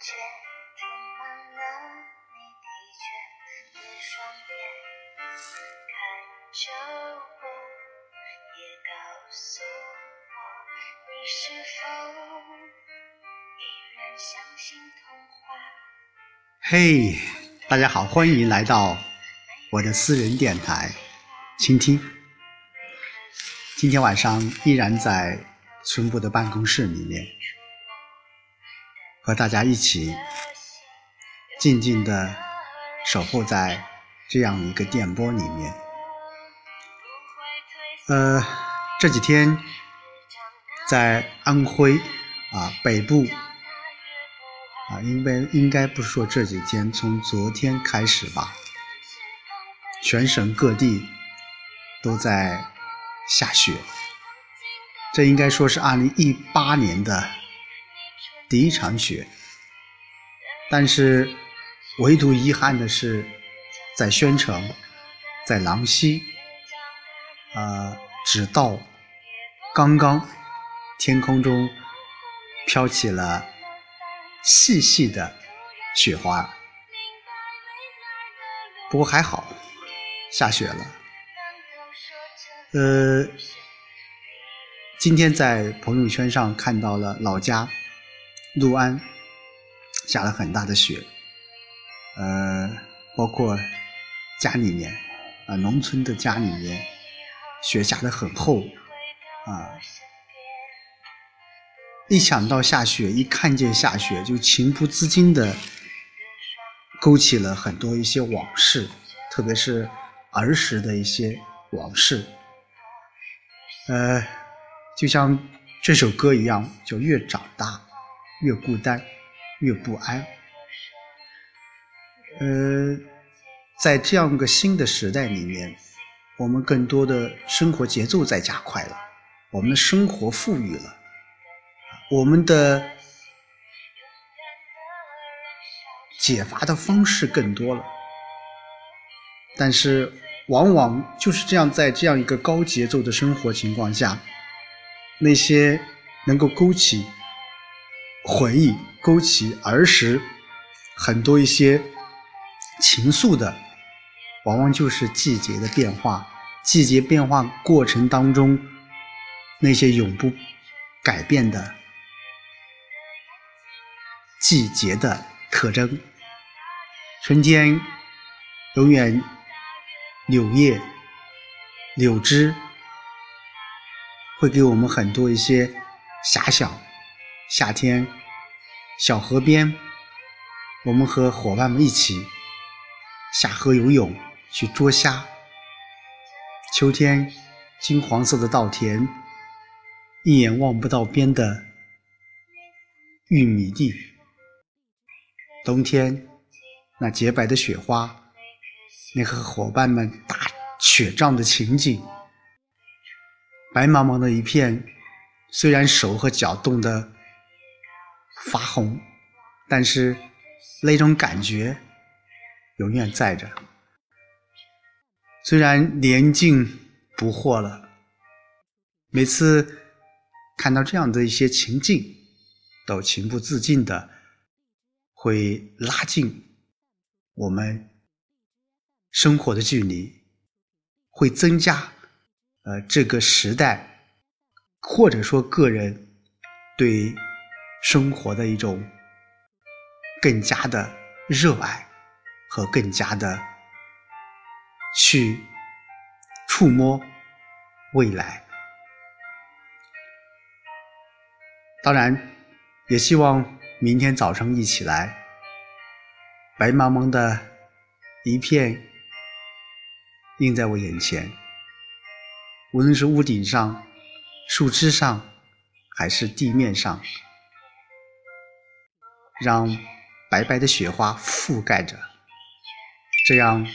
觉填满了你疲倦的双眼，看着我，也告诉我，你是否依然相信童话？嘿，大家好，欢迎来到我的私人电台，倾听。今天晚上依然在村部的办公室里面。和大家一起静静的守候在这样一个电波里面。呃，这几天在安徽啊北部啊，应该应该不是说这几天，从昨天开始吧，全省各地都在下雪。这应该说是二零一八年的。第一场雪，但是唯独遗憾的是，在宣城，在郎溪，呃，直到刚刚，天空中飘起了细细的雪花。不过还好，下雪了。呃，今天在朋友圈上看到了老家。六安下了很大的雪，呃，包括家里面啊，农村的家里面，雪下的很厚啊。一想到下雪，一看见下雪，就情不自禁的勾起了很多一些往事，特别是儿时的一些往事。呃，就像这首歌一样，就越长大。越孤单，越不安。呃，在这样个新的时代里面，我们更多的生活节奏在加快了，我们的生活富裕了，我们的解乏的方式更多了。但是，往往就是这样，在这样一个高节奏的生活情况下，那些能够勾起。回忆勾起儿时很多一些情愫的，往往就是季节的变化。季节变化过程当中，那些永不改变的季节的特征。春天永远柳叶、柳枝会给我们很多一些遐想。夏天，小河边，我们和伙伴们一起下河游泳，去捉虾。秋天，金黄色的稻田，一眼望不到边的玉米地。冬天，那洁白的雪花，那和伙伴们打雪仗的情景，白茫茫的一片，虽然手和脚冻得。发红，但是那种感觉永远在着。虽然年近不惑了，每次看到这样的一些情境，都情不自禁的会拉近我们生活的距离，会增加呃这个时代或者说个人对。生活的一种更加的热爱和更加的去触摸未来，当然也希望明天早上一起来，白茫茫的一片映在我眼前，无论是屋顶上、树枝上，还是地面上。让白白的雪花覆盖着，这样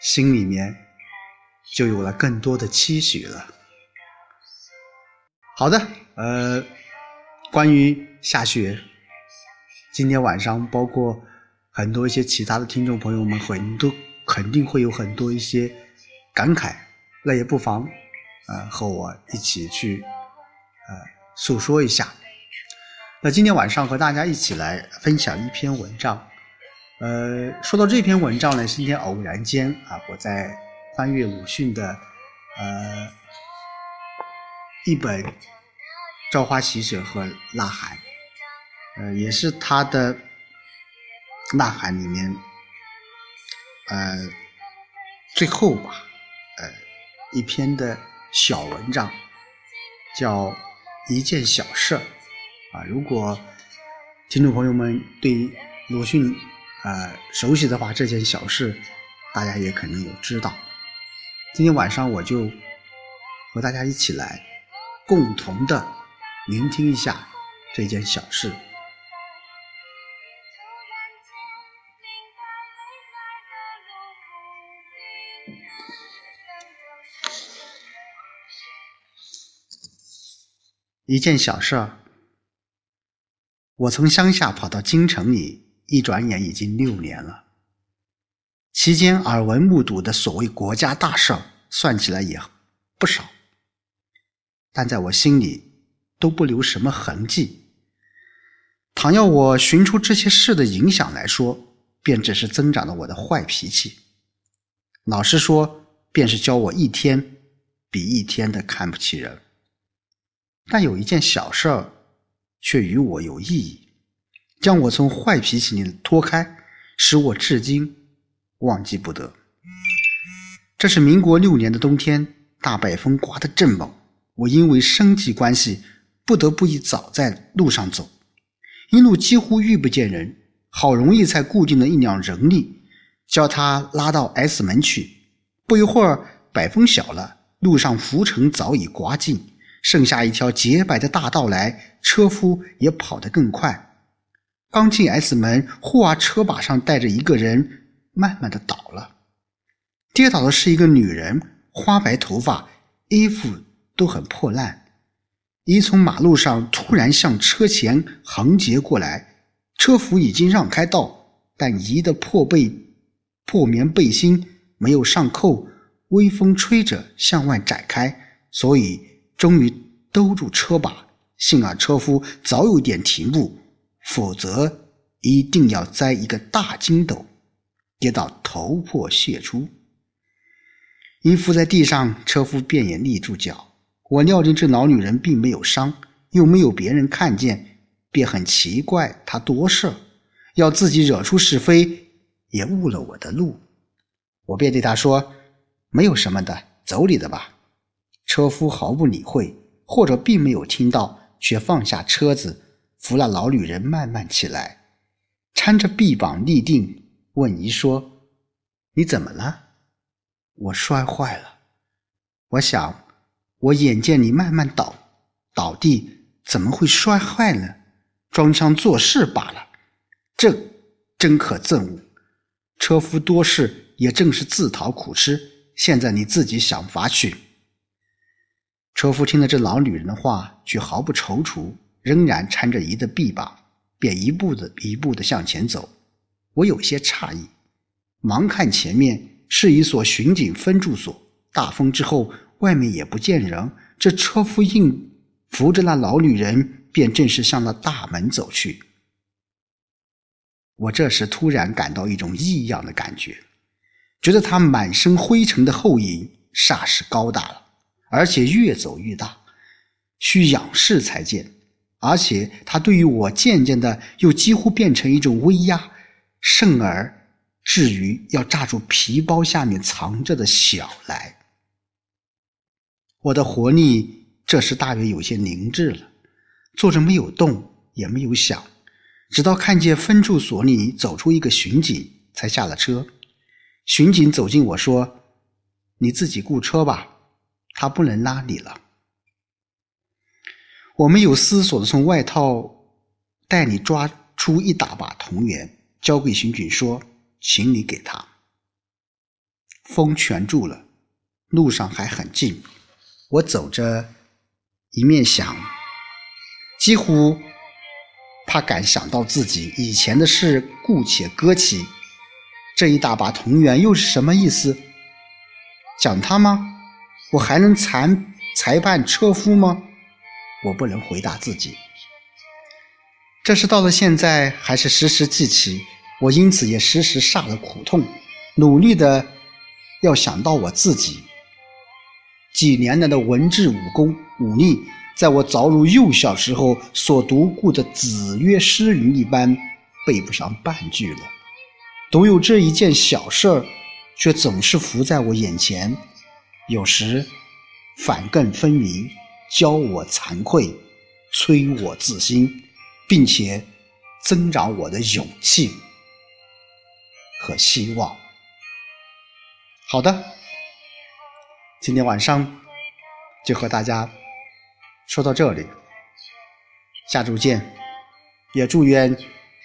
心里面就有了更多的期许了。好的，呃，关于下雪，今天晚上包括很多一些其他的听众朋友们，很多肯定会有很多一些感慨，那也不妨呃和我一起去呃诉说一下。那今天晚上和大家一起来分享一篇文章。呃，说到这篇文章呢，今天偶然间啊，我在翻阅鲁迅的呃一本《朝花夕拾》和《呐喊》，呃，也是他的《呐喊》里面呃最后吧，呃一篇的小文章，叫一件小事。啊，如果听众朋友们对鲁迅啊熟悉的话，这件小事大家也肯定有知道。今天晚上我就和大家一起来共同的聆听一下这件小事。一件小事儿。我从乡下跑到京城里，一转眼已经六年了。期间耳闻目睹的所谓国家大事，算起来也不少，但在我心里都不留什么痕迹。倘要我寻出这些事的影响来说，便只是增长了我的坏脾气。老实说，便是教我一天比一天的看不起人。但有一件小事儿。却与我有意义，将我从坏脾气里拖开，使我至今忘记不得。这是民国六年的冬天，大北风刮得正猛，我因为生计关系，不得不一早在路上走，一路几乎遇不见人，好容易才固定了一辆人力，叫他拉到 S 门去。不一会儿，北风小了，路上浮尘早已刮尽。剩下一条洁白的大道来，车夫也跑得更快。刚进 S 门，货啊车把上带着一个人，慢慢的倒了。跌倒的是一个女人，花白头发，衣服都很破烂。一从马路上突然向车前横截过来，车夫已经让开道，但姨的破背破棉背心没有上扣，微风吹着向外展开，所以。终于兜住车把，幸而车夫早有点停步，否则一定要栽一个大筋斗，跌到头破血出。一伏在地上，车夫便也立住脚。我料定这老女人并没有伤，又没有别人看见，便很奇怪她多事，要自己惹出是非，也误了我的路。我便对她说：“没有什么的，走你的吧。”车夫毫不理会，或者并没有听到，却放下车子，扶了老女人慢慢起来，搀着臂膀立定，问姨说：“你怎么了？”我摔坏了。我想，我眼见你慢慢倒倒地，怎么会摔坏呢？装腔作势罢了。这真可憎恶。车夫多事，也正是自讨苦吃。现在你自己想法去。车夫听了这老女人的话，却毫不踌躇，仍然搀着姨的臂膀，便一步的一步的向前走。我有些诧异，忙看前面是一所巡警分驻所。大风之后，外面也不见人，这车夫硬扶着那老女人，便正式向那大门走去。我这时突然感到一种异样的感觉，觉得他满身灰尘的后影霎时高大了。而且越走越大，需仰视才见。而且他对于我渐渐的又几乎变成一种威压，甚而至于要炸住皮包下面藏着的小来。我的活力这时大约有些凝滞了，坐着没有动，也没有想，直到看见分驻所里走出一个巡警，才下了车。巡警走近我说：“你自己雇车吧。”他不能拉你了。我没有思索的从外套袋里抓出一大把铜元，交给巡警说：“请你给他。”风全住了，路上还很近。我走着，一面想，几乎怕敢想到自己以前的事，故且搁起。这一大把铜元又是什么意思？讲他吗？我还能裁裁判车夫吗？我不能回答自己。这是到了现在还是时时记起，我因此也时时煞了苦痛，努力的要想到我自己。几年来的文治武功武力，在我早如幼小时候所读过的子曰诗云一般，背不上半句了。独有这一件小事儿，却总是浮在我眼前，有时反更分明，教我惭愧，催我自新。并且增长我的勇气和希望。好的，今天晚上就和大家说到这里，下周见。也祝愿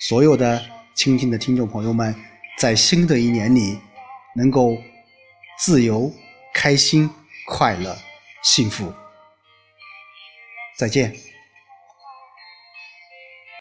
所有的倾听的听众朋友们，在新的一年里能够自由、开心、快乐、幸福。再见。